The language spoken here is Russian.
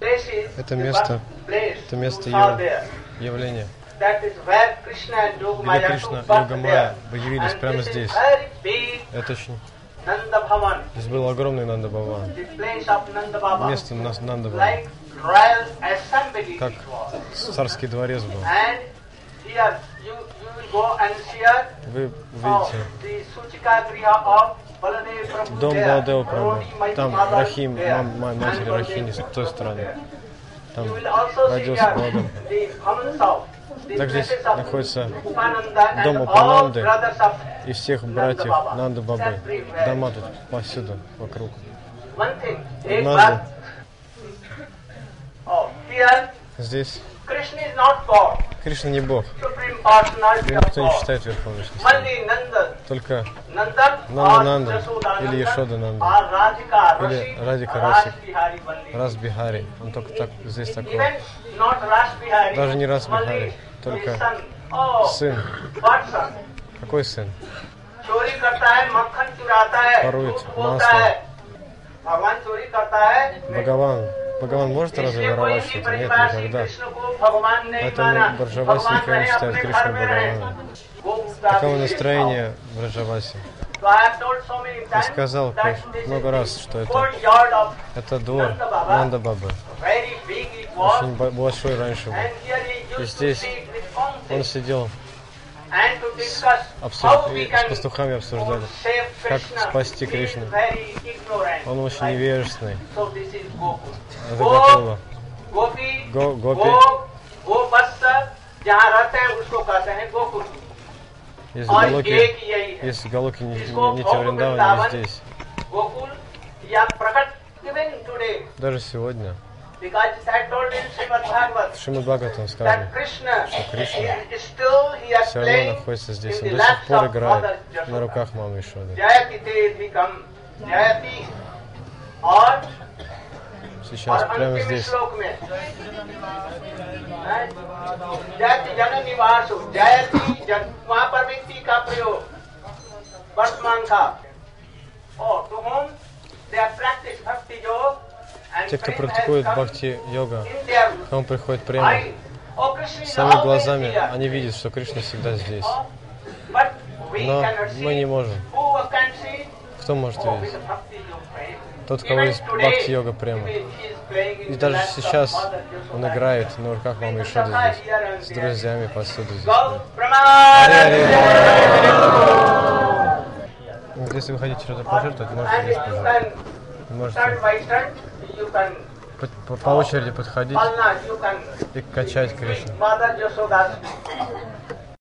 Это место- это место явления. Где Кришна и there. появились прямо здесь. Это очень... Здесь был огромный Нанда Бава. the place of Nanda Baba. Место Нас- Нанда Бава. Like royal assembly Как царский дворец был. Вы oh, увидите Дом Балдео, правда. Там Рахим, мам, моя матери Рахим с той стороны. Там родился молодым. Так здесь находится дом Апананды и всех братьев Нанды Бабы. Дома тут повсюду, вокруг. Однажды здесь Кришна не Бог. Его никто не считает верховной. Только Нанда-Нанда или Ешода-Нанда или Радика Расик, Расбихари. Он только так, здесь такой. Даже не Расбихари, только сын. Какой сын? Ворует масло. Бхагаван Бхагаван может разве воровать что-то? Нет, никогда. Поэтому Браджаваси никогда не считает Кришну Бхагавана. Таково настроение Браджаваси. Я сказал много раз, что это, это двор Нанда Бабы. Очень большой раньше был. И здесь он сидел с, обсуж... с пастухами обсуждали, как спасти Кришну. Он очень невежественный. Это а Готова. Гопи, Гопи, из Галоки, из Галоки не, не Вриндавана, не здесь. Даже сегодня. Шримад Бхагаватам сказано, что Кришна все равно находится здесь. Он до сих пор играет на руках мамы Ишоды. जयति ते अधिकम जयति और Сейчас, और прямо अंतिम здесь. श्लोक में हैं? जयति जन निवास जयति जन वहां पर व्यक्ति का प्रयोग वर्तमान का और to home they are practice भक्ति योग Те, кто практикует бхакти-йога, кому приходит према, Сами своими глазами они видят, что Кришна всегда здесь. Но Но мы не можем. Кто может видеть? Тот, кого есть бхакти-йога према. И даже сейчас он играет на руках мамы Ишоды здесь, с друзьями повсюду здесь. Если вы хотите что-то пожертвовать, можете здесь пожертвовать. Можете по, по- по очереди подходить и качать Кришну.